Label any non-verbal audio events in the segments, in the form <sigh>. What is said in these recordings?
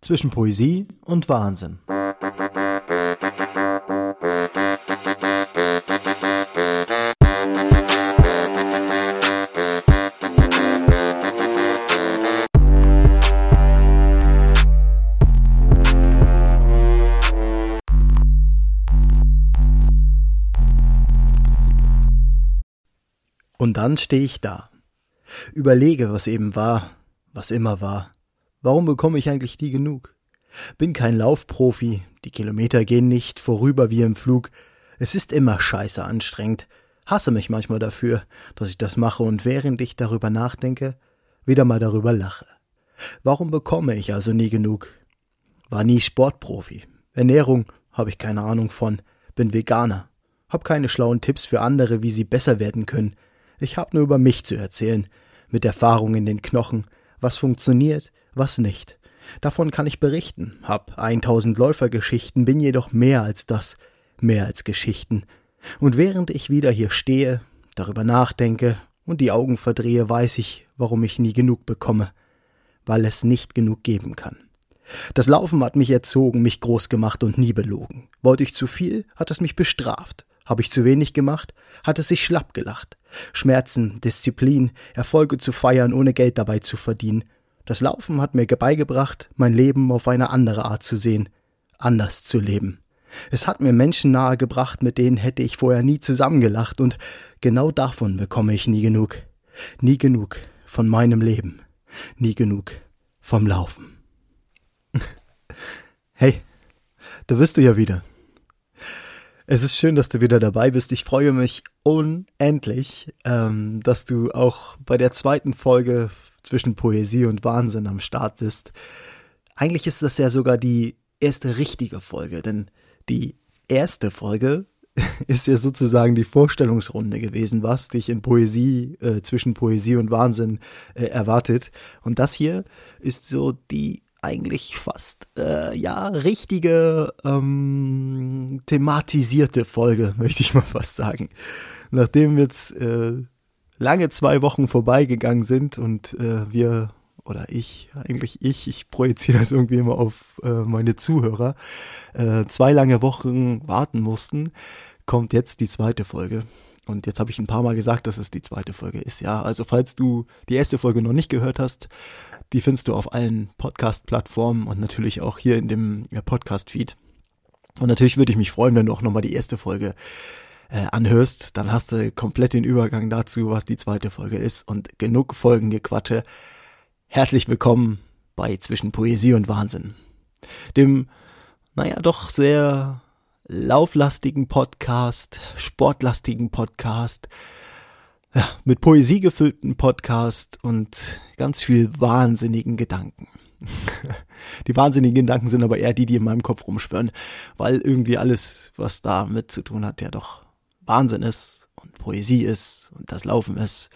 zwischen Poesie und Wahnsinn. Und dann stehe ich da, überlege, was eben war, was immer war. Warum bekomme ich eigentlich nie genug? Bin kein Laufprofi, die Kilometer gehen nicht vorüber wie im Flug. Es ist immer scheiße anstrengend. Hasse mich manchmal dafür, dass ich das mache und während ich darüber nachdenke, wieder mal darüber lache. Warum bekomme ich also nie genug? War nie Sportprofi. Ernährung habe ich keine Ahnung von. Bin Veganer. Hab keine schlauen Tipps für andere, wie sie besser werden können. Ich hab nur über mich zu erzählen, mit Erfahrung in den Knochen, was funktioniert, was nicht. Davon kann ich berichten, hab 1000 Läufergeschichten, bin jedoch mehr als das, mehr als Geschichten. Und während ich wieder hier stehe, darüber nachdenke und die Augen verdrehe, weiß ich, warum ich nie genug bekomme, weil es nicht genug geben kann. Das Laufen hat mich erzogen, mich groß gemacht und nie belogen. Wollte ich zu viel, hat es mich bestraft. Habe ich zu wenig gemacht, hat es sich schlapp gelacht. Schmerzen, Disziplin, Erfolge zu feiern, ohne Geld dabei zu verdienen. Das Laufen hat mir beigebracht, mein Leben auf eine andere Art zu sehen, anders zu leben. Es hat mir Menschen nahegebracht, mit denen hätte ich vorher nie zusammengelacht, und genau davon bekomme ich nie genug. Nie genug von meinem Leben. Nie genug vom Laufen. <laughs> Hey, da bist du ja wieder. Es ist schön, dass du wieder dabei bist. Ich freue mich unendlich, ähm, dass du auch bei der zweiten Folge zwischen Poesie und Wahnsinn am Start bist. Eigentlich ist das ja sogar die erste richtige Folge, denn die erste Folge <laughs> ist ja sozusagen die Vorstellungsrunde gewesen, was dich in Poesie, äh, zwischen Poesie und Wahnsinn äh, erwartet. Und das hier ist so die eigentlich fast äh, ja richtige ähm, thematisierte Folge, <laughs> möchte ich mal fast sagen. Nachdem jetzt äh, lange zwei Wochen vorbeigegangen sind und äh, wir oder ich, eigentlich ich, ich projiziere das irgendwie immer auf äh, meine Zuhörer, äh, zwei lange Wochen warten mussten, kommt jetzt die zweite Folge. Und jetzt habe ich ein paar Mal gesagt, dass es die zweite Folge ist. Ja, also falls du die erste Folge noch nicht gehört hast, die findest du auf allen Podcast-Plattformen und natürlich auch hier in dem Podcast-Feed. Und natürlich würde ich mich freuen, wenn du auch nochmal die erste Folge äh, anhörst. Dann hast du komplett den Übergang dazu, was die zweite Folge ist. Und genug Folgengequatsche. Herzlich willkommen bei Zwischen Poesie und Wahnsinn. Dem, naja, doch sehr lauflastigen Podcast, sportlastigen Podcast, ja, mit Poesie gefüllten Podcast und ganz viel wahnsinnigen Gedanken. <laughs> die wahnsinnigen Gedanken sind aber eher die, die in meinem Kopf rumschwören, weil irgendwie alles, was damit zu tun hat, ja doch Wahnsinn ist und Poesie ist und das Laufen ist.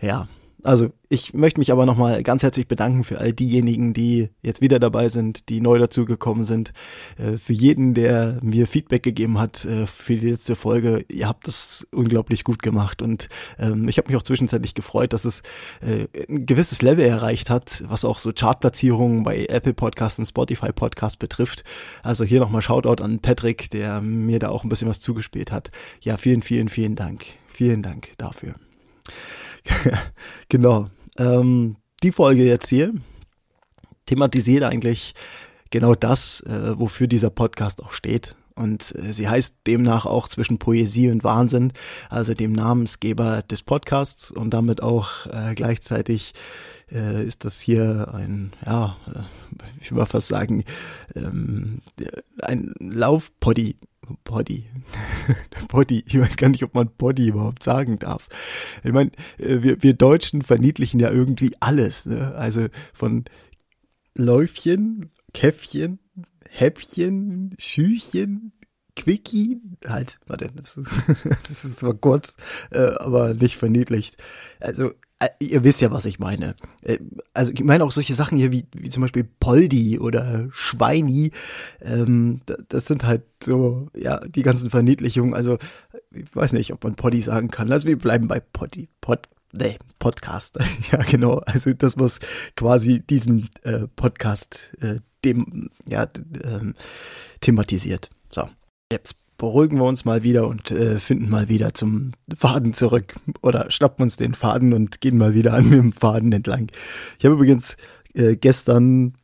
Ja, also ich möchte mich aber nochmal ganz herzlich bedanken für all diejenigen, die jetzt wieder dabei sind, die neu dazugekommen sind, äh, für jeden, der mir Feedback gegeben hat äh, für die letzte Folge. Ihr habt das unglaublich gut gemacht und ähm, ich habe mich auch zwischenzeitlich gefreut, dass es äh, ein gewisses Level erreicht hat, was auch so Chartplatzierungen bei Apple Podcasts und Spotify Podcasts betrifft. Also hier nochmal Shoutout an Patrick, der mir da auch ein bisschen was zugespielt hat. Ja, vielen, vielen, vielen Dank. Vielen Dank dafür. <laughs> genau. Ähm, die Folge jetzt hier thematisiert eigentlich genau das, äh, wofür dieser Podcast auch steht. Und äh, sie heißt demnach auch zwischen Poesie und Wahnsinn, also dem Namensgeber des Podcasts und damit auch äh, gleichzeitig äh, ist das hier ein, ja, äh, ich würde mal fast sagen, ähm, ein Laufpoddy Body. Body. <laughs> Ich weiß gar nicht, ob man Body überhaupt sagen darf. Ich meine, äh, wir, wir Deutschen verniedlichen ja irgendwie alles. Ne? Also von Läufchen, Käffchen, Häppchen, Schüchen, Quickie, halt, warte, das ist, <laughs> das ist zwar kurz, äh, aber nicht verniedlicht. Also ihr wisst ja, was ich meine. Äh, also ich meine auch solche Sachen hier wie, wie zum Beispiel Poldi oder Schweini. Ähm, das sind halt so, ja, die ganzen Verniedlichungen. Also ich weiß nicht, ob man Poddy sagen kann. Also wir bleiben bei Poddy. Pod, nee, Podcast, <laughs> ja genau, also das, was quasi diesen äh, Podcast äh, dem, ja, äh, thematisiert. So, jetzt beruhigen wir uns mal wieder und äh, finden mal wieder zum Faden zurück oder schnappen uns den Faden und gehen mal wieder an dem Faden entlang. Ich habe übrigens äh, gestern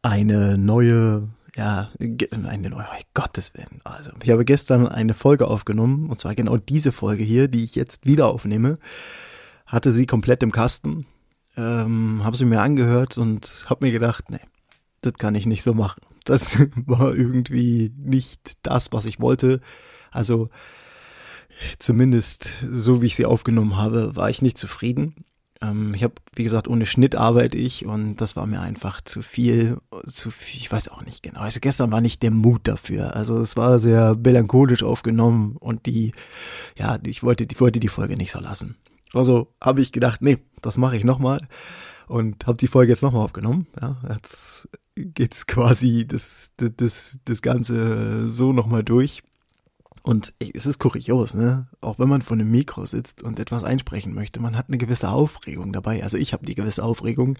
eine neue ja, eine neue, oh Gottes Willen. Also, ich habe gestern eine Folge aufgenommen, und zwar genau diese Folge hier, die ich jetzt wieder aufnehme. Hatte sie komplett im Kasten, ähm, habe sie mir angehört und habe mir gedacht, nee, das kann ich nicht so machen. Das <laughs> war irgendwie nicht das, was ich wollte. Also, zumindest so wie ich sie aufgenommen habe, war ich nicht zufrieden. Ähm, ich habe, wie gesagt, ohne Schnitt arbeite ich und das war mir einfach zu viel, zu viel, ich weiß auch nicht genau. Also gestern war nicht der Mut dafür. Also es war sehr melancholisch aufgenommen und die, ja, ich wollte, ich wollte die Folge nicht so lassen. Also habe ich gedacht, nee, das mache ich nochmal und habe die Folge jetzt nochmal aufgenommen. Ja, jetzt geht's quasi das, das, das, Ganze so nochmal durch. Und es ist kurios, ne? Auch wenn man vor einem Mikro sitzt und etwas einsprechen möchte, man hat eine gewisse Aufregung dabei. Also ich habe die gewisse Aufregung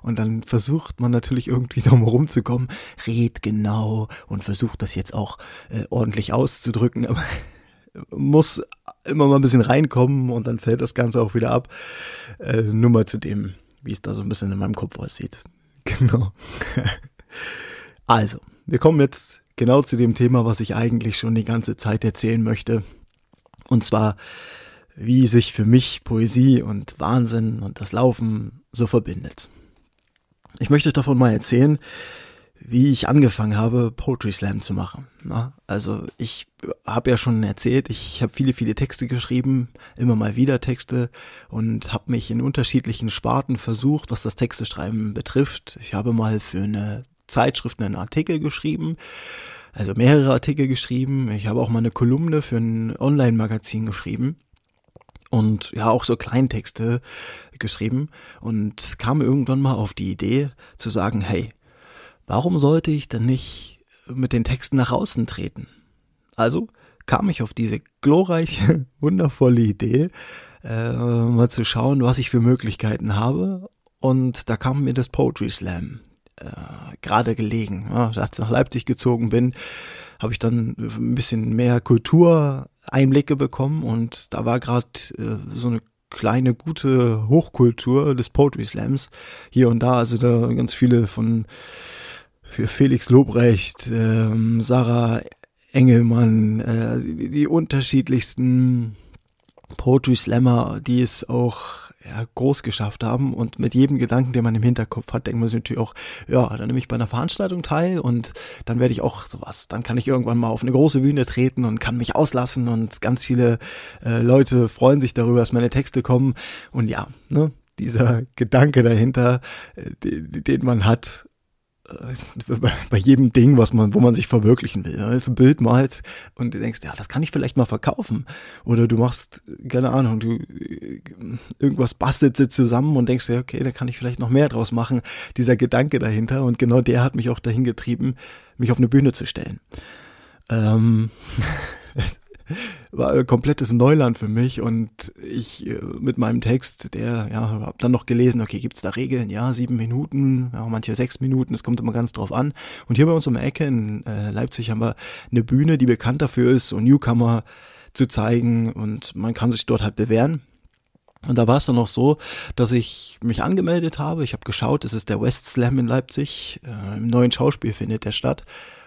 und dann versucht man natürlich irgendwie <laughs> drum rumzukommen, red genau und versucht das jetzt auch äh, ordentlich auszudrücken, aber <laughs> muss immer mal ein bisschen reinkommen und dann fällt das Ganze auch wieder ab. Äh, nur mal zu dem, wie es da so ein bisschen in meinem Kopf aussieht. <laughs> Genau. <laughs> also, wir kommen jetzt genau zu dem Thema, was ich eigentlich schon die ganze Zeit erzählen möchte. Und zwar, wie sich für mich Poesie und Wahnsinn und das Laufen so verbindet. Ich möchte euch davon mal erzählen, wie ich angefangen habe, Poetry Slam zu machen. Na, also ich habe ja schon erzählt, ich habe viele, viele Texte geschrieben, immer mal wieder Texte und habe mich in unterschiedlichen Sparten versucht, was das Texteschreiben betrifft. Ich habe mal für eine Zeitschriften einen Artikel geschrieben, also mehrere Artikel geschrieben. Ich habe auch mal eine Kolumne für ein Online-Magazin geschrieben und ja auch so Kleintexte geschrieben und kam irgendwann mal auf die Idee zu sagen, hey, warum sollte ich denn nicht mit den Texten nach außen treten? Also kam ich auf diese glorreiche, <laughs> wundervolle Idee, äh, mal zu schauen, was ich für Möglichkeiten habe. Und da kam mir das Poetry Slam äh, gerade gelegen. Ja, als ich nach Leipzig gezogen bin, habe ich dann ein bisschen mehr Kultureinblicke bekommen und da war gerade äh, so eine kleine gute Hochkultur des Poetry Slams hier und da, also da ganz viele von für Felix Lobrecht, ähm, Sarah Engelmann, äh, die, die unterschiedlichsten Poetry Slammer, die es auch ja, groß geschafft haben. Und mit jedem Gedanken, den man im Hinterkopf hat, denkt man sich natürlich auch, ja, dann nehme ich bei einer Veranstaltung teil und dann werde ich auch sowas, dann kann ich irgendwann mal auf eine große Bühne treten und kann mich auslassen und ganz viele äh, Leute freuen sich darüber, dass meine Texte kommen. Und ja, ne, dieser Gedanke dahinter, äh, den, den man hat, <laughs> bei jedem Ding, was man, wo man sich verwirklichen will. Ja, ein Bild malst und du denkst, ja, das kann ich vielleicht mal verkaufen. Oder du machst, keine Ahnung, du irgendwas bastelt sie zusammen und denkst ja, okay, da kann ich vielleicht noch mehr draus machen. Dieser Gedanke dahinter und genau der hat mich auch dahin getrieben, mich auf eine Bühne zu stellen. Ähm, <laughs> war komplettes Neuland für mich und ich äh, mit meinem Text, der, ja, hab dann noch gelesen, okay, gibt's da Regeln? Ja, sieben Minuten, ja, manche sechs Minuten, es kommt immer ganz drauf an. Und hier bei uns um die Ecke in äh, Leipzig haben wir eine Bühne, die bekannt dafür ist, so Newcomer zu zeigen und man kann sich dort halt bewähren. Und da war es dann auch so, dass ich mich angemeldet habe. Ich habe geschaut, es ist der West Slam in Leipzig. Äh, Im neuen Schauspiel findet der statt.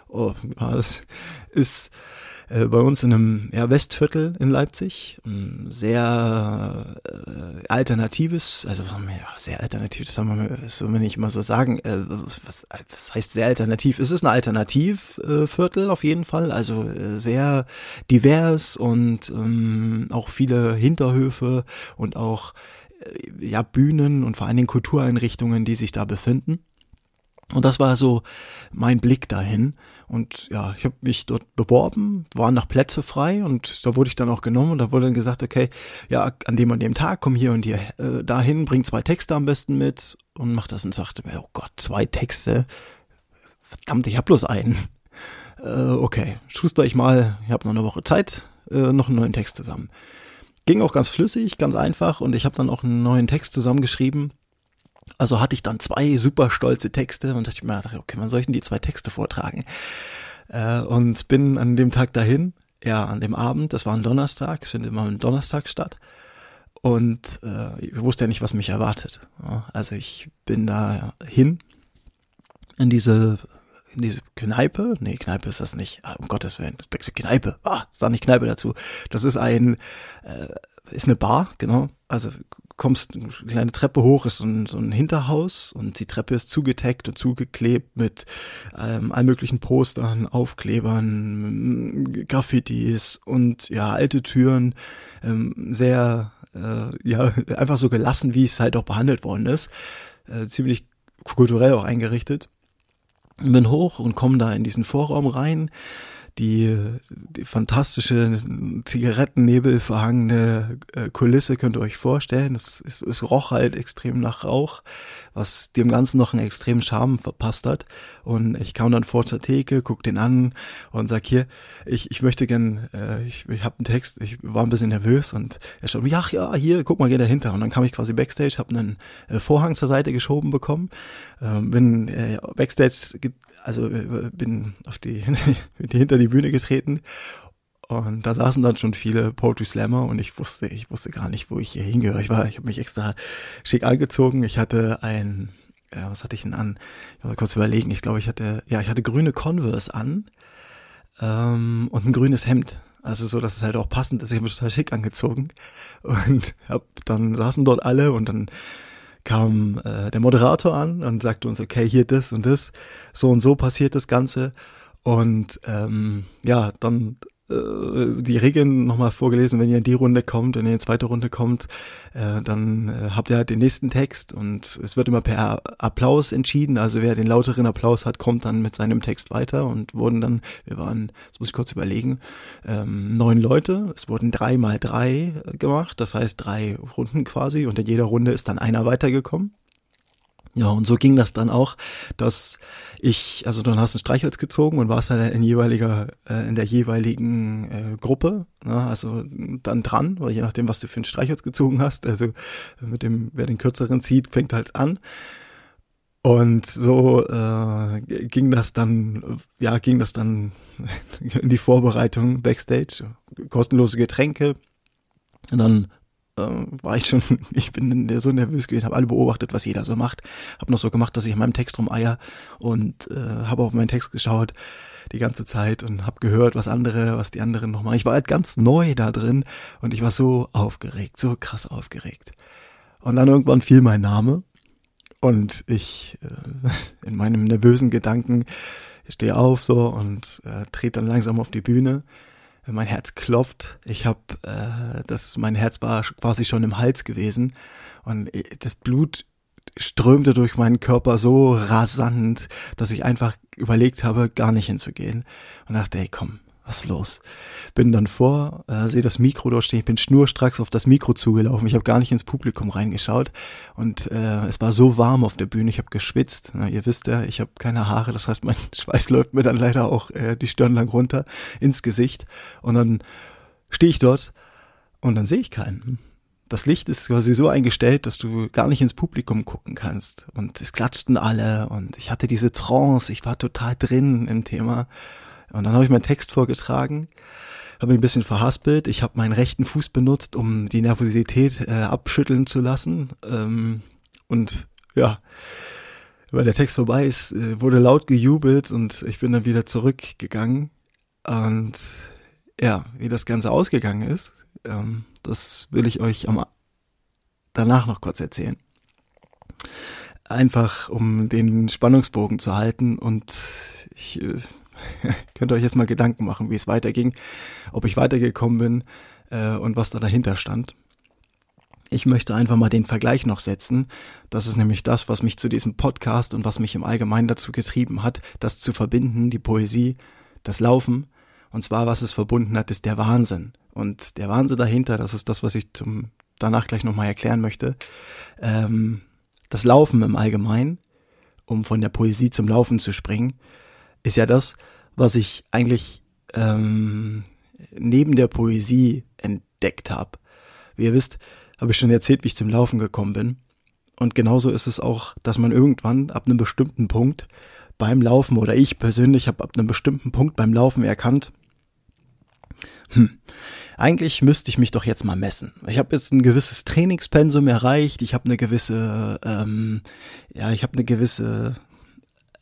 Oh, ja, das ist äh, bei uns in einem ja, Westviertel in Leipzig. Sehr äh, alternatives, also ja, sehr alternativ, das, haben wir, das soll man nicht immer so sagen. Äh, was, was heißt sehr alternativ? Es ist ein Alternativviertel äh, auf jeden Fall, also äh, sehr divers und ähm, auch viele Hinterhöfe und auch ja Bühnen und vor allen Dingen Kultureinrichtungen, die sich da befinden. Und das war so mein Blick dahin. Und ja, ich habe mich dort beworben, waren noch Plätze frei und da wurde ich dann auch genommen und da wurde dann gesagt, okay, ja, an dem und dem Tag komm hier und hier äh, dahin, bring zwei Texte am besten mit und mach das und sagte mir, oh Gott, zwei Texte. Verdammt, ich hab bloß einen. <laughs> Äh, okay, schuster ich mal, ich habe noch eine Woche Zeit, äh, noch einen neuen Text zusammen. ging auch ganz flüssig, ganz einfach und ich habe dann auch einen neuen Text zusammengeschrieben. Also hatte ich dann zwei super stolze Texte und dachte ich mir, okay, wann soll ich denn die zwei Texte vortragen? Äh, und bin an dem Tag dahin, ja, an dem Abend, das war ein Donnerstag, es findet immer ein Donnerstag statt. Und äh, ich wusste ja nicht, was mich erwartet. Also ich bin da hin in diese in diese Kneipe. Nee, Kneipe ist das nicht. Ah, um Gottes Willen. Kneipe. Ah, sag nicht Kneipe dazu. Das ist ein, äh, ist eine Bar, genau. Also kommst eine kleine Treppe hoch, ist so ein, so ein Hinterhaus und die Treppe ist zugeteckt und zugeklebt mit ähm, allen möglichen Postern, Aufklebern, Graffitis und ja, alte Türen, ähm, sehr, äh, ja, <laughs> einfach so gelassen, wie es halt auch behandelt worden ist. Äh, ziemlich kulturell auch eingerichtet bin hoch und komme da in diesen Vorraum rein. Die, die fantastische Zigarettennebel verhangene äh, Kulisse könnt ihr euch vorstellen. Es, es, es roch halt extrem nach Rauch, was dem Ganzen noch einen extremen Charme verpasst hat. Und ich kam dann vor zur Theke, guck den an und sag hier, ich, ich möchte gern, äh, ich, ich habe einen Text, ich war ein bisschen nervös und er schaut mir, ja, ja, hier, guck mal, geh dahinter. Und dann kam ich quasi Backstage, habe einen äh, Vorhang zur Seite geschoben bekommen, äh, bin äh, Backstage also äh, bin auf die, <laughs> die hinter die Bühne getreten und da saßen dann schon viele Poetry Slammer und ich wusste, ich wusste gar nicht, wo ich hier hingehöre. Ich war, ich habe mich extra schick angezogen. Ich hatte ein, ja, was hatte ich denn an? Ich muss kurz überlegen. Ich glaube, ich hatte, ja, ich hatte grüne Converse an ähm, und ein grünes Hemd. Also so, dass es halt auch passend ist. Ich habe mich total schick angezogen und hab, dann saßen dort alle und dann kam äh, der Moderator an und sagte uns, okay, hier das und das, so und so passiert das Ganze. Und ähm, ja, dann die Regeln nochmal vorgelesen, wenn ihr in die Runde kommt, wenn ihr in die zweite Runde kommt, äh, dann äh, habt ihr halt den nächsten Text und es wird immer per Applaus entschieden. Also wer den lauteren Applaus hat, kommt dann mit seinem Text weiter und wurden dann, wir waren, das muss ich kurz überlegen, ähm, neun Leute. Es wurden drei mal drei gemacht, das heißt drei Runden quasi und in jeder Runde ist dann einer weitergekommen. Ja, und so ging das dann auch, dass ich, also dann hast du ein Streichholz gezogen und warst dann in jeweiliger, äh, in der jeweiligen äh, Gruppe, ne, also dann dran, weil je nachdem, was du für ein Streichholz gezogen hast, also mit dem, wer den kürzeren zieht, fängt halt an. Und so äh, ging das dann, ja, ging das dann <laughs> in die Vorbereitung backstage, kostenlose Getränke. Und dann äh, war ich schon, <laughs> ich bin so nervös gewesen, habe alle beobachtet, was jeder so macht, habe noch so gemacht, dass ich in meinem Text rumeier und äh, habe auf meinen Text geschaut die ganze Zeit und habe gehört, was andere, was die anderen noch machen. Ich war halt ganz neu da drin und ich war so aufgeregt, so krass aufgeregt. Und dann irgendwann fiel mein Name und ich äh, <laughs> in meinem nervösen Gedanken stehe auf so und äh, trete dann langsam auf die Bühne mein Herz klopft. Ich habe, äh, das, mein Herz war quasi schon im Hals gewesen und äh, das Blut strömte durch meinen Körper so rasant, dass ich einfach überlegt habe, gar nicht hinzugehen und dachte, ey, komm, was los? Bin dann vor, äh, sehe das Mikro dort stehen, ich bin schnurstracks auf das Mikro zugelaufen. Ich habe gar nicht ins Publikum reingeschaut und äh, es war so warm auf der Bühne, ich habe geschwitzt. Na, ihr wisst ja, ich habe keine Haare, das heißt, mein <laughs> Schweiß läuft mir dann leider auch äh, die Stirn lang runter ins Gesicht und dann stehe ich dort und dann sehe ich keinen. Das Licht ist quasi so eingestellt, dass du gar nicht ins Publikum gucken kannst. Und es klatschten alle und ich hatte diese Trance, ich war total drin im Thema und dann habe ich meinen Text vorgetragen, habe mich ein bisschen verhaspelt. Ich habe meinen rechten Fuß benutzt, um die Nervosität äh, abschütteln zu lassen. Ähm, und ja, weil der Text vorbei ist, äh, wurde laut gejubelt und ich bin dann wieder zurückgegangen. Und ja, wie das Ganze ausgegangen ist, ähm, das will ich euch am, danach noch kurz erzählen. Einfach um den Spannungsbogen zu halten und ich äh, <laughs> könnt ihr euch jetzt mal Gedanken machen, wie es weiterging, ob ich weitergekommen bin äh, und was da dahinter stand. Ich möchte einfach mal den Vergleich noch setzen. Das ist nämlich das, was mich zu diesem Podcast und was mich im Allgemeinen dazu getrieben hat, das zu verbinden, die Poesie, das Laufen. Und zwar, was es verbunden hat, ist der Wahnsinn. Und der Wahnsinn dahinter, das ist das, was ich zum danach gleich nochmal erklären möchte. Ähm, das Laufen im Allgemeinen, um von der Poesie zum Laufen zu springen, ist ja das, was ich eigentlich ähm, neben der Poesie entdeckt habe. Wie ihr wisst, habe ich schon erzählt, wie ich zum Laufen gekommen bin. Und genauso ist es auch, dass man irgendwann ab einem bestimmten Punkt beim Laufen oder ich persönlich habe ab einem bestimmten Punkt beim Laufen erkannt, hm, eigentlich müsste ich mich doch jetzt mal messen. Ich habe jetzt ein gewisses Trainingspensum erreicht, ich habe eine gewisse, ähm, ja, ich habe eine gewisse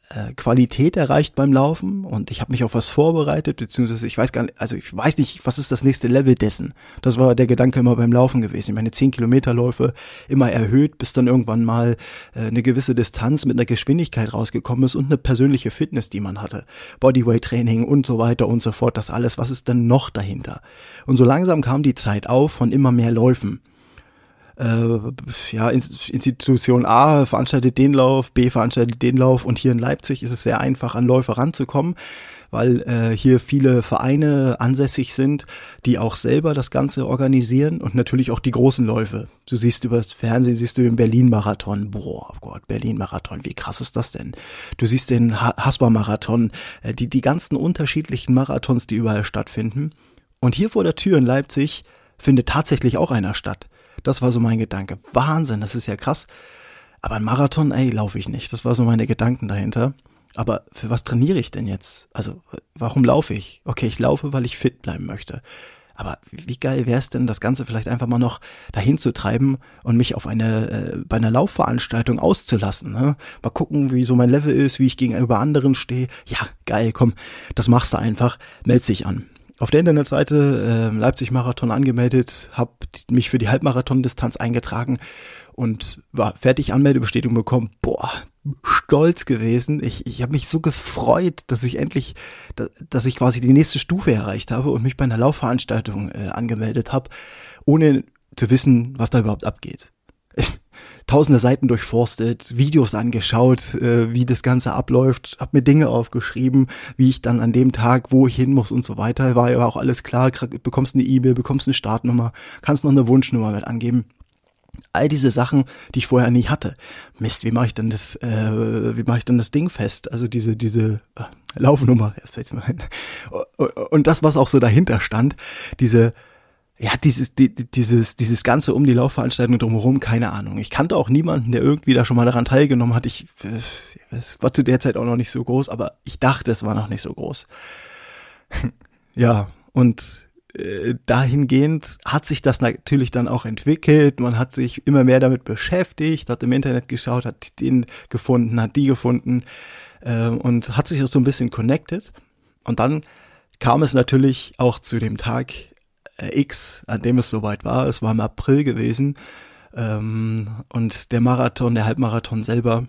äh, Qualität erreicht beim Laufen und ich habe mich auf was vorbereitet, beziehungsweise ich weiß gar nicht, also ich weiß nicht, was ist das nächste Level dessen. Das war der Gedanke immer beim Laufen gewesen. Ich meine, 10 Kilometerläufe immer erhöht, bis dann irgendwann mal äh, eine gewisse Distanz mit einer Geschwindigkeit rausgekommen ist und eine persönliche Fitness, die man hatte. Bodyweight-Training und so weiter und so fort, das alles, was ist denn noch dahinter? Und so langsam kam die Zeit auf von immer mehr Läufen äh, ja, Institution A veranstaltet den Lauf, B veranstaltet den Lauf und hier in Leipzig ist es sehr einfach, an Läufer ranzukommen weil äh, hier viele Vereine ansässig sind, die auch selber das Ganze organisieren und natürlich auch die großen Läufe. Du siehst über das Fernsehen, siehst du den Berlin-Marathon. Boah, oh Gott, Berlin-Marathon, wie krass ist das denn? Du siehst den Haspa-Marathon, äh, die, die ganzen unterschiedlichen Marathons, die überall stattfinden. Und hier vor der Tür in Leipzig findet tatsächlich auch einer statt. Das war so mein Gedanke. Wahnsinn, das ist ja krass. Aber ein Marathon, ey, laufe ich nicht. Das war so meine Gedanken dahinter. Aber für was trainiere ich denn jetzt? Also, warum laufe ich? Okay, ich laufe, weil ich fit bleiben möchte. Aber wie geil wäre es denn, das Ganze vielleicht einfach mal noch dahin zu treiben und mich auf eine äh, bei einer Laufveranstaltung auszulassen. Ne? Mal gucken, wie so mein Level ist, wie ich gegenüber anderen stehe. Ja, geil, komm, das machst du einfach. Meld dich an auf der Internetseite äh, Leipzig Marathon angemeldet, habe mich für die Halbmarathon-Distanz eingetragen und war fertig Anmeldebestätigung bekommen. Boah, stolz gewesen. Ich, ich habe mich so gefreut, dass ich endlich, dass, dass ich quasi die nächste Stufe erreicht habe und mich bei einer Laufveranstaltung äh, angemeldet habe, ohne zu wissen, was da überhaupt abgeht. Tausende Seiten durchforstet, Videos angeschaut, äh, wie das Ganze abläuft, hab mir Dinge aufgeschrieben, wie ich dann an dem Tag, wo ich hin muss und so weiter. War ja auch alles klar, bekommst eine E-Mail, bekommst eine Startnummer, kannst noch eine Wunschnummer mit angeben. All diese Sachen, die ich vorher nie hatte. Mist, wie mache ich denn das, äh, wie mache ich denn das Ding fest? Also diese, diese äh, Laufnummer, erst fällt mir ein. Und das, was auch so dahinter stand, diese ja, dieses, die, dieses, dieses Ganze um die Laufveranstaltung drumherum, keine Ahnung. Ich kannte auch niemanden, der irgendwie da schon mal daran teilgenommen hat. Ich, äh, es war zu der Zeit auch noch nicht so groß, aber ich dachte, es war noch nicht so groß. <laughs> ja, und äh, dahingehend hat sich das natürlich dann auch entwickelt. Man hat sich immer mehr damit beschäftigt, hat im Internet geschaut, hat den gefunden, hat die gefunden äh, und hat sich auch so ein bisschen connected. Und dann kam es natürlich auch zu dem Tag, X, an dem es soweit war. Es war im April gewesen. Ähm, und der Marathon, der Halbmarathon selber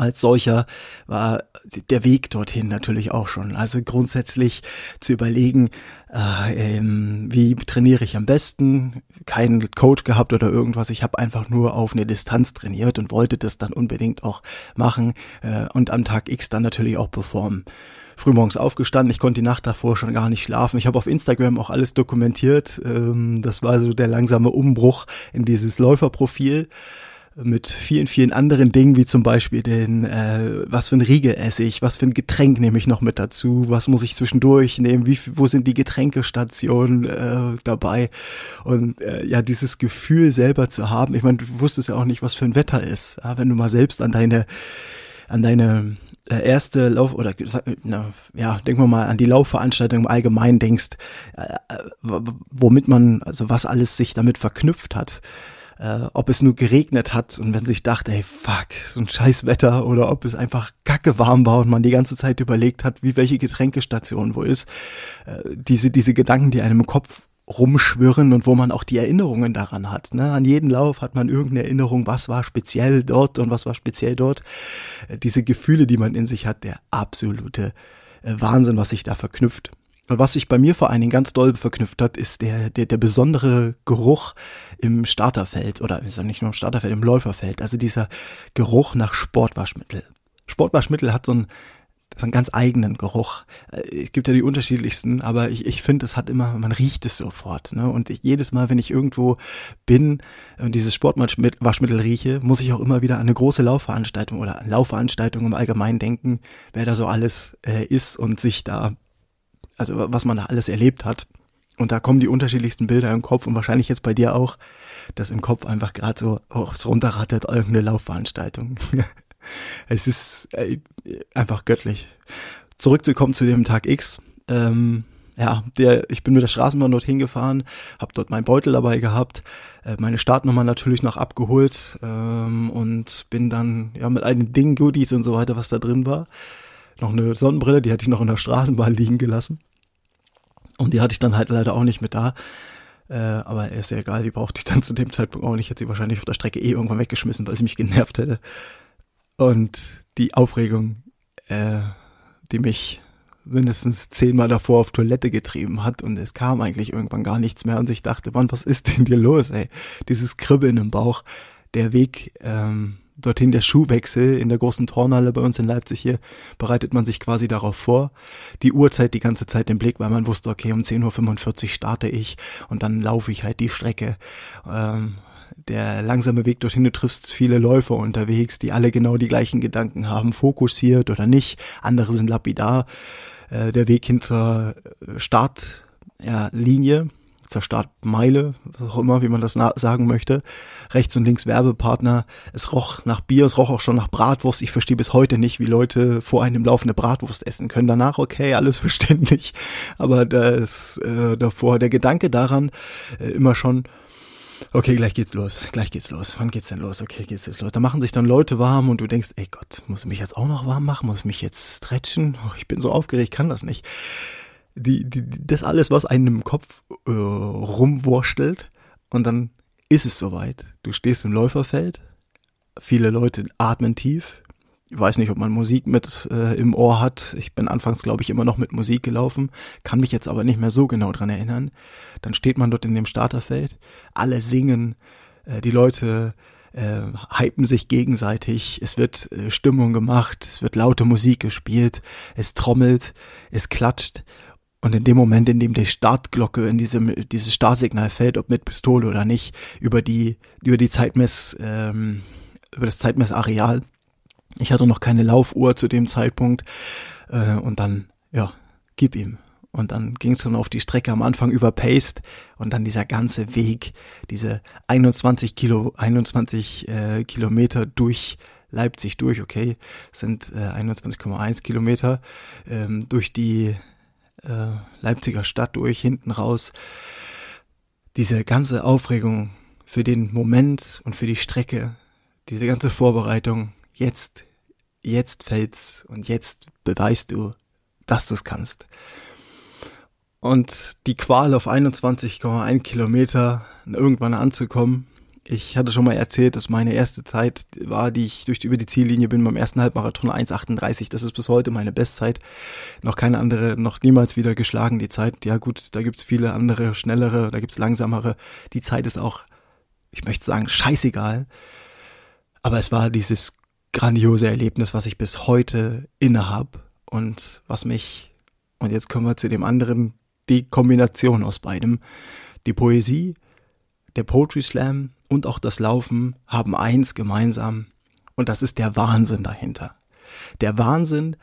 als solcher war der Weg dorthin natürlich auch schon. Also grundsätzlich zu überlegen, äh, ähm, wie trainiere ich am besten, keinen Coach gehabt oder irgendwas. Ich habe einfach nur auf eine Distanz trainiert und wollte das dann unbedingt auch machen äh, und am Tag X dann natürlich auch performen frühmorgens aufgestanden. Ich konnte die Nacht davor schon gar nicht schlafen. Ich habe auf Instagram auch alles dokumentiert. Ähm, das war so der langsame Umbruch in dieses Läuferprofil mit vielen, vielen anderen Dingen, wie zum Beispiel den, äh, was für ein Riegel esse ich, was für ein Getränk nehme ich noch mit dazu, was muss ich zwischendurch nehmen, wie, wo sind die Getränkestationen äh, dabei und äh, ja, dieses Gefühl selber zu haben, ich meine, du wusstest ja auch nicht, was für ein Wetter ist, ja, wenn du mal selbst an deine, an deine erste Lauf oder na, ja, denken wir mal an die Laufveranstaltung im Allgemeinen denkst, äh, womit man, also was alles sich damit verknüpft hat. Äh, ob es nur geregnet hat und wenn sich dachte, ey fuck, so ein scheiß Wetter oder ob es einfach kacke warm war und man die ganze Zeit überlegt hat, wie welche Getränkestation wo ist. Äh, diese, diese Gedanken, die einem im Kopf rumschwirren und wo man auch die Erinnerungen daran hat. Ne? An jeden Lauf hat man irgendeine Erinnerung, was war speziell dort und was war speziell dort. Äh, diese Gefühle, die man in sich hat, der absolute äh, Wahnsinn, was sich da verknüpft. Und was sich bei mir vor allen Dingen ganz doll verknüpft hat, ist der, der, der besondere Geruch im Starterfeld oder nicht nur im Starterfeld, im Läuferfeld. Also dieser Geruch nach Sportwaschmittel. Sportwaschmittel hat so ein so einen ganz eigenen Geruch. Äh, es gibt ja die unterschiedlichsten, aber ich, ich finde, es hat immer, man riecht es sofort. Ne? Und ich, jedes Mal, wenn ich irgendwo bin und dieses Sportwaschmittel rieche, muss ich auch immer wieder an eine große Laufveranstaltung oder an Laufveranstaltungen im Allgemeinen denken, wer da so alles äh, ist und sich da, also was man da alles erlebt hat. Und da kommen die unterschiedlichsten Bilder im Kopf und wahrscheinlich jetzt bei dir auch, dass im Kopf einfach gerade so oh, es runterrattert irgendeine Laufveranstaltung. <laughs> <laughs> es ist äh, einfach göttlich. Zurückzukommen zu dem Tag X. Ähm, ja, der, ich bin mit der Straßenbahn dorthin gefahren, habe dort meinen Beutel dabei gehabt, äh, meine Startnummer natürlich noch abgeholt ähm, und bin dann ja mit einem Ding Goodies und so weiter, was da drin war, noch eine Sonnenbrille, die hatte ich noch in der Straßenbahn <laughs> liegen gelassen und die hatte ich dann halt leider auch nicht mit da. Äh, aber ist ja egal, die brauchte ich dann zu dem Zeitpunkt auch nicht. Ich hätte sie wahrscheinlich auf der Strecke eh irgendwann weggeschmissen, weil sie mich genervt hätte. Und die Aufregung, äh, die mich mindestens zehnmal davor auf Toilette getrieben hat und es kam eigentlich irgendwann gar nichts mehr und ich dachte, Mann, was ist denn dir los, ey? Dieses Kribbeln im Bauch, der Weg ähm, dorthin, der Schuhwechsel in der großen Turnhalle bei uns in Leipzig hier, bereitet man sich quasi darauf vor. Die Uhrzeit die ganze Zeit im Blick, weil man wusste, okay, um 10.45 Uhr starte ich und dann laufe ich halt die Strecke. Ähm, der langsame Weg dorthin, du triffst viele Läufer unterwegs, die alle genau die gleichen Gedanken haben, fokussiert oder nicht. Andere sind lapidar. Äh, der Weg hinter Startlinie, ja, zur Startmeile, was auch immer, wie man das sagen möchte. Rechts und links Werbepartner. Es roch nach Bier, es roch auch schon nach Bratwurst. Ich verstehe bis heute nicht, wie Leute vor einem laufende Bratwurst essen können. Danach, okay, alles <laughs> verständlich. Aber das äh, davor, der Gedanke daran, äh, immer schon, okay, gleich geht's los, gleich geht's los. Wann geht's denn los? Okay, geht's jetzt los. Da machen sich dann Leute warm und du denkst, ey Gott, muss ich mich jetzt auch noch warm machen? Muss ich mich jetzt stretchen? Oh, ich bin so aufgeregt, kann das nicht die, die, das alles, was einem im Kopf äh, rumwurstelt und dann ist es soweit. Du stehst im Läuferfeld, viele Leute atmen tief. Ich weiß nicht, ob man Musik mit äh, im Ohr hat. Ich bin anfangs, glaube ich, immer noch mit Musik gelaufen, kann mich jetzt aber nicht mehr so genau dran erinnern. Dann steht man dort in dem Starterfeld, alle singen, äh, die Leute äh, hypen sich gegenseitig, es wird äh, Stimmung gemacht, es wird laute Musik gespielt, es trommelt, es klatscht und in dem Moment, in dem die Startglocke in diesem dieses Startsignal fällt, ob mit Pistole oder nicht, über die über die Zeitmess ähm, über das Zeitmessareal. Ich hatte noch keine Laufuhr zu dem Zeitpunkt äh, und dann ja gib ihm und dann ging es dann auf die Strecke am Anfang überpaced und dann dieser ganze Weg, diese 21 Kilo 21 äh, Kilometer durch Leipzig durch, okay, sind äh, 21,1 Kilometer ähm, durch die äh, Leipziger Stadt durch, hinten raus. Diese ganze Aufregung für den Moment und für die Strecke, diese ganze Vorbereitung, jetzt, jetzt fällt's und jetzt beweist du, dass du's kannst. Und die Qual auf 21,1 Kilometer irgendwann anzukommen, ich hatte schon mal erzählt, dass meine erste Zeit war, die ich durch über die Ziellinie bin beim ersten Halbmarathon 1,38. Das ist bis heute meine Bestzeit. Noch keine andere, noch niemals wieder geschlagen, die Zeit. Ja gut, da gibt's viele andere, schnellere, da gibt's langsamere. Die Zeit ist auch, ich möchte sagen, scheißegal. Aber es war dieses grandiose Erlebnis, was ich bis heute innehab und was mich, und jetzt kommen wir zu dem anderen, die Kombination aus beidem. Die Poesie, der Poetry Slam und auch das Laufen haben eins gemeinsam, und das ist der Wahnsinn dahinter. Der Wahnsinn,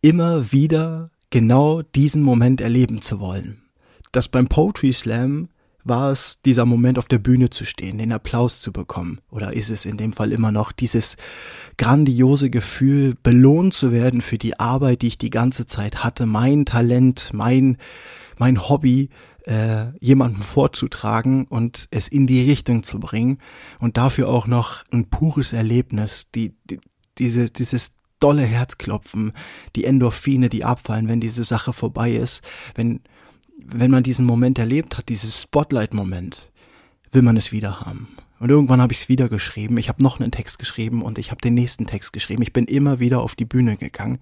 immer wieder genau diesen Moment erleben zu wollen. Das beim Poetry Slam war es, dieser Moment auf der Bühne zu stehen, den Applaus zu bekommen. Oder ist es in dem Fall immer noch dieses grandiose Gefühl, belohnt zu werden für die Arbeit, die ich die ganze Zeit hatte, mein Talent, mein, mein Hobby äh, jemandem vorzutragen und es in die Richtung zu bringen und dafür auch noch ein pures Erlebnis, die, die diese, dieses dolle Herzklopfen, die Endorphine, die abfallen, wenn diese Sache vorbei ist, wenn, wenn man diesen Moment erlebt hat, dieses Spotlight-Moment, will man es wieder haben. Und irgendwann habe ich es wieder geschrieben. Ich habe noch einen Text geschrieben und ich habe den nächsten Text geschrieben. Ich bin immer wieder auf die Bühne gegangen.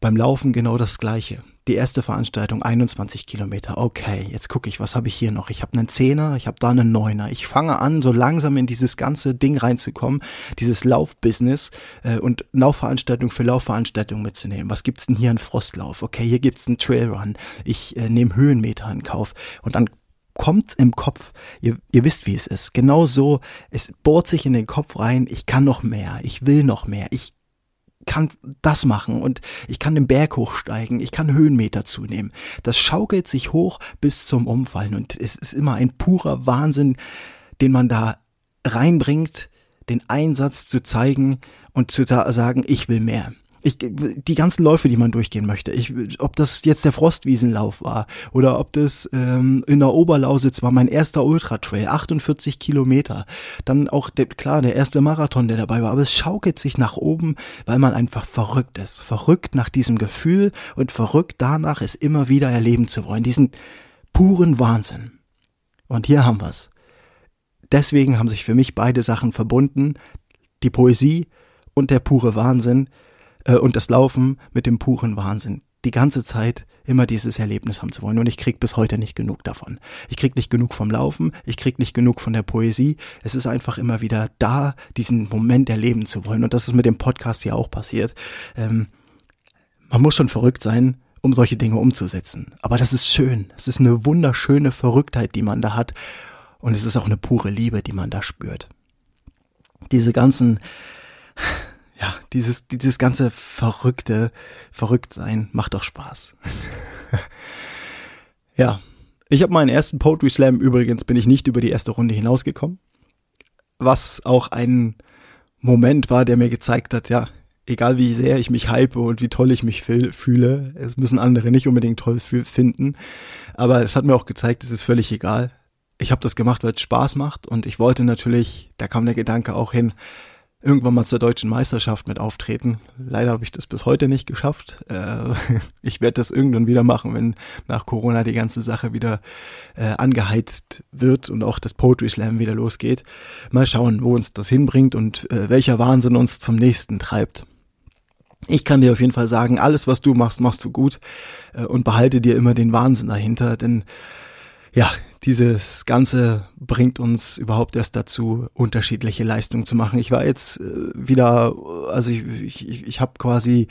Beim Laufen genau das gleiche. Die erste Veranstaltung 21 Kilometer. Okay, jetzt gucke ich, was habe ich hier noch? Ich habe einen Zehner, ich habe da einen Neuner. Ich fange an, so langsam in dieses ganze Ding reinzukommen, dieses Laufbusiness äh, und Laufveranstaltung für Laufveranstaltung mitzunehmen. Was gibt's denn hier in Frostlauf? Okay, hier gibt's einen Trailrun. Ich äh, nehme Höhenmeter in Kauf und dann kommt im Kopf, ihr, ihr wisst, wie es ist. Genau so, es bohrt sich in den Kopf rein, ich kann noch mehr, ich will noch mehr, ich kann das machen und ich kann den Berg hochsteigen, ich kann Höhenmeter zunehmen. Das schaukelt sich hoch bis zum Umfallen und es ist immer ein purer Wahnsinn, den man da reinbringt, den Einsatz zu zeigen und zu sagen, ich will mehr. Ich, die ganzen Läufe, die man durchgehen möchte, ich, ob das jetzt der Frostwiesenlauf war oder ob das ähm, in der Oberlausitz war, mein erster Ultratrail, 48 Kilometer, dann auch der, klar der erste Marathon, der dabei war, aber es schaukelt sich nach oben, weil man einfach verrückt ist, verrückt nach diesem Gefühl und verrückt danach, es immer wieder erleben zu wollen, diesen puren Wahnsinn. Und hier haben wir's. Deswegen haben sich für mich beide Sachen verbunden, die Poesie und der pure Wahnsinn, äh, und das Laufen mit dem puren Wahnsinn. Die ganze Zeit immer dieses Erlebnis haben zu wollen. Und ich krieg bis heute nicht genug davon. Ich krieg nicht genug vom Laufen, ich krieg nicht genug von der Poesie. Es ist einfach immer wieder da, diesen Moment erleben zu wollen. Und das ist mit dem Podcast hier auch passiert. Ähm, man muss schon verrückt sein, um solche Dinge umzusetzen. Aber das ist schön. Es ist eine wunderschöne Verrücktheit, die man da hat. Und es ist auch eine pure Liebe, die man da spürt. Diese ganzen ja, dieses, dieses ganze verrückte, verrückt sein macht doch Spaß. <laughs> ja, ich habe meinen ersten Poetry Slam übrigens bin ich nicht über die erste Runde hinausgekommen, was auch ein Moment war, der mir gezeigt hat, ja, egal wie sehr ich mich hype und wie toll ich mich fühle, es müssen andere nicht unbedingt toll finden, aber es hat mir auch gezeigt, es ist völlig egal. Ich habe das gemacht, weil es Spaß macht und ich wollte natürlich, da kam der Gedanke auch hin, irgendwann mal zur deutschen Meisterschaft mit auftreten. Leider habe ich das bis heute nicht geschafft. Äh, <laughs> ich werde das irgendwann wieder machen, wenn nach Corona die ganze Sache wieder äh, angeheizt wird und auch das Poetry Slam wieder losgeht. Mal schauen, wo uns das hinbringt und äh, welcher Wahnsinn uns zum nächsten treibt. Ich kann dir auf jeden Fall sagen, alles was du machst, machst du gut und behalte dir immer den Wahnsinn dahinter, denn ja, dieses Ganze bringt uns überhaupt erst dazu, unterschiedliche Leistungen zu machen. Ich war jetzt äh, wieder, also ich, ich, ich habe quasi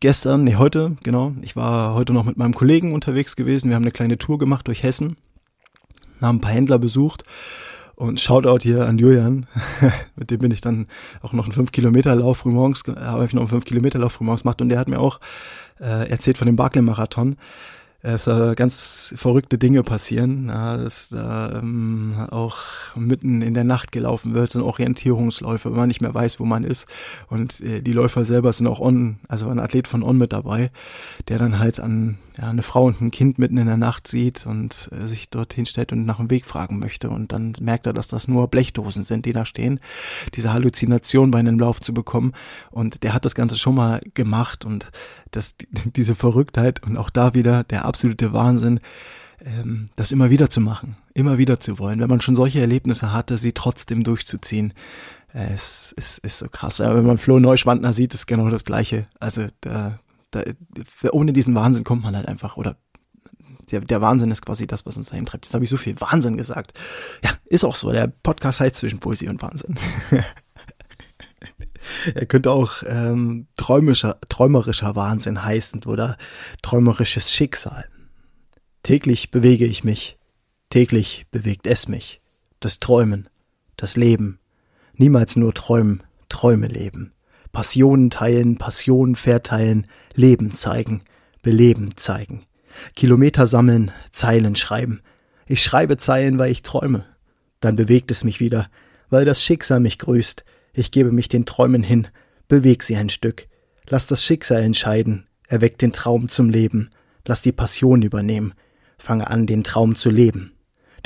gestern, nee, heute, genau, ich war heute noch mit meinem Kollegen unterwegs gewesen. Wir haben eine kleine Tour gemacht durch Hessen, haben ein paar Händler besucht und Shoutout hier an Julian, <laughs> mit dem bin ich dann auch noch einen 5 Kilometer Lauf frühmorgens, habe ich noch einen 5 Kilometer Lauf frühmorgens gemacht und der hat mir auch äh, erzählt von dem Barclay Marathon es äh, ganz verrückte Dinge passieren, ja, dass da ähm, auch mitten in der Nacht gelaufen wird, sind Orientierungsläufe, wenn man nicht mehr weiß, wo man ist. Und äh, die Läufer selber sind auch on, also ein Athlet von On mit dabei, der dann halt an ja, eine Frau und ein Kind mitten in der Nacht sieht und äh, sich dorthin stellt und nach dem Weg fragen möchte. Und dann merkt er, dass das nur Blechdosen sind, die da stehen, diese Halluzination bei einem Lauf zu bekommen. Und der hat das Ganze schon mal gemacht und das, <laughs> diese Verrücktheit und auch da wieder der absolute Wahnsinn, ähm, das immer wieder zu machen, immer wieder zu wollen, wenn man schon solche Erlebnisse hatte, sie trotzdem durchzuziehen. Es ist, ist so krass. Aber wenn man Flo Neuschwandner sieht, ist genau das Gleiche. Also da, da, ohne diesen Wahnsinn kommt man halt einfach, oder der, der Wahnsinn ist quasi das, was uns dahin treibt. Jetzt habe ich so viel Wahnsinn gesagt. Ja, ist auch so. Der Podcast heißt zwischen Poesie und Wahnsinn. <laughs> Er könnte auch ähm, träumischer, träumerischer Wahnsinn heißen oder träumerisches Schicksal. Täglich bewege ich mich, täglich bewegt es mich. Das Träumen, das Leben. Niemals nur träumen, Träume leben. Passionen teilen, Passionen verteilen, Leben zeigen, Beleben zeigen. Kilometer sammeln, Zeilen schreiben. Ich schreibe Zeilen, weil ich träume. Dann bewegt es mich wieder, weil das Schicksal mich grüßt, ich gebe mich den Träumen hin, beweg sie ein Stück. Lass das Schicksal entscheiden, erweck den Traum zum Leben, lass die Passion übernehmen, fange an, den Traum zu leben.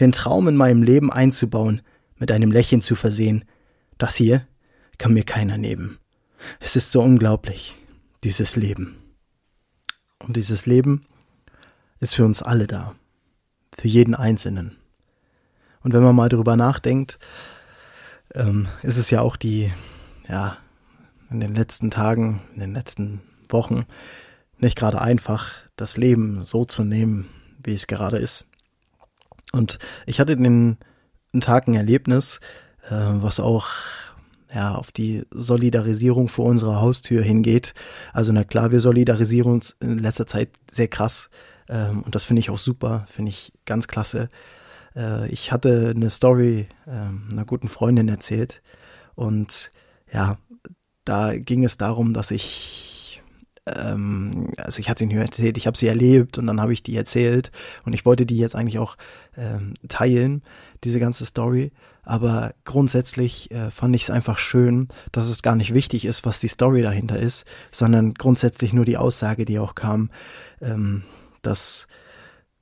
Den Traum in meinem Leben einzubauen, mit einem Lächeln zu versehen. Das hier kann mir keiner nehmen. Es ist so unglaublich, dieses Leben. Und dieses Leben ist für uns alle da. Für jeden Einzelnen. Und wenn man mal darüber nachdenkt, ähm, ist es ja auch die, ja, in den letzten Tagen, in den letzten Wochen nicht gerade einfach, das Leben so zu nehmen, wie es gerade ist. Und ich hatte in den Tagen ein Erlebnis, äh, was auch ja, auf die Solidarisierung vor unserer Haustür hingeht. Also na klar, wir solidarisieren uns in letzter Zeit sehr krass. Ähm, und das finde ich auch super, finde ich ganz klasse. Äh, ich hatte eine Story äh, einer guten Freundin erzählt und ja, da ging es darum, dass ich, ähm, also ich hatte sie nur erzählt, ich habe sie erlebt und dann habe ich die erzählt und ich wollte die jetzt eigentlich auch ähm, teilen, diese ganze Story. Aber grundsätzlich äh, fand ich es einfach schön, dass es gar nicht wichtig ist, was die Story dahinter ist, sondern grundsätzlich nur die Aussage, die auch kam, ähm, dass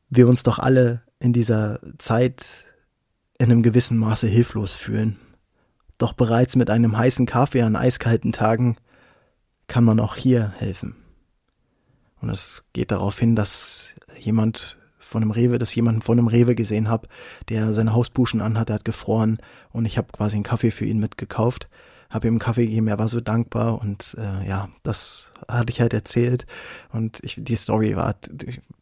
wir uns doch alle in dieser Zeit in einem gewissen Maße hilflos fühlen. Doch bereits mit einem heißen Kaffee an eiskalten Tagen kann man auch hier helfen. Und es geht darauf hin, dass jemand von einem Rewe, dass jemanden von einem Rewe gesehen habe, der seine Hausbuschen anhat, der hat gefroren und ich habe quasi einen Kaffee für ihn mitgekauft, habe ihm einen Kaffee gegeben, er war so dankbar und äh, ja, das hatte ich halt erzählt und ich, die Story war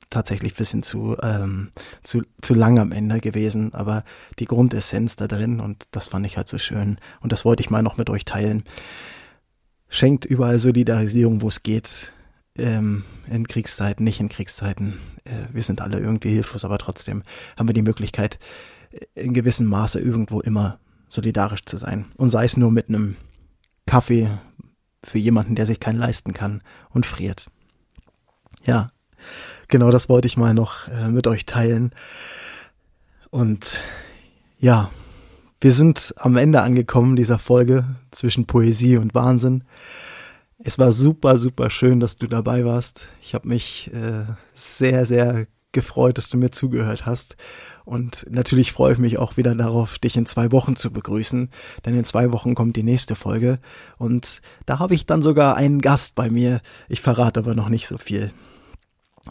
tatsächlich bisschen zu, ähm, zu, zu lang am Ende gewesen, aber die Grundessenz da drin und das fand ich halt so schön und das wollte ich mal noch mit euch teilen. Schenkt überall Solidarisierung, wo es geht. Ähm, in Kriegszeiten, nicht in Kriegszeiten. Äh, wir sind alle irgendwie hilflos, aber trotzdem haben wir die Möglichkeit, in gewissem Maße irgendwo immer solidarisch zu sein. Und sei es nur mit einem Kaffee für jemanden, der sich keinen leisten kann und friert. Ja, genau das wollte ich mal noch äh, mit euch teilen. Und ja, wir sind am Ende angekommen dieser Folge zwischen Poesie und Wahnsinn. Es war super, super schön, dass du dabei warst. Ich habe mich äh, sehr, sehr gefreut, dass du mir zugehört hast. Und natürlich freue ich mich auch wieder darauf, dich in zwei Wochen zu begrüßen, denn in zwei Wochen kommt die nächste Folge. Und da habe ich dann sogar einen Gast bei mir. Ich verrate aber noch nicht so viel.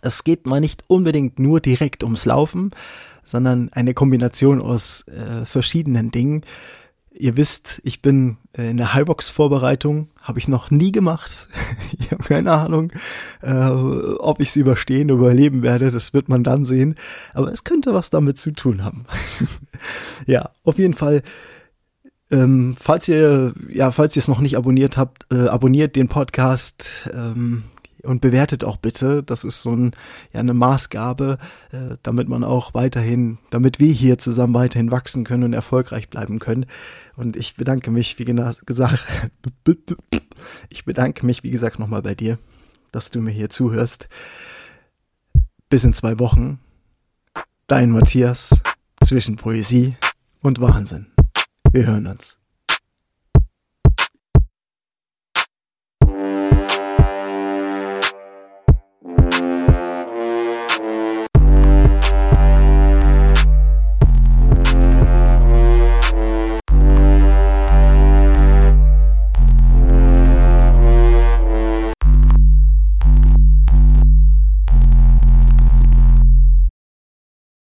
Es geht mal nicht unbedingt nur direkt ums Laufen, sondern eine Kombination aus äh, verschiedenen Dingen. Ihr wisst, ich bin äh, in der Highbox-Vorbereitung, habe ich noch nie gemacht. <laughs> ich habe keine Ahnung, äh, ob ich sie überstehen, überleben werde. Das wird man dann sehen. Aber es könnte was damit zu tun haben. <laughs> ja, auf jeden Fall. Ähm, falls ihr, ja, falls ihr es noch nicht abonniert habt, äh, abonniert den Podcast. Ähm, und bewertet auch bitte. Das ist so ein, ja, eine Maßgabe, äh, damit man auch weiterhin, damit wir hier zusammen weiterhin wachsen können und erfolgreich bleiben können. Und ich bedanke mich, wie gesagt, <laughs> ich bedanke mich, wie gesagt, nochmal bei dir, dass du mir hier zuhörst. Bis in zwei Wochen. Dein Matthias zwischen Poesie und Wahnsinn. Wir hören uns.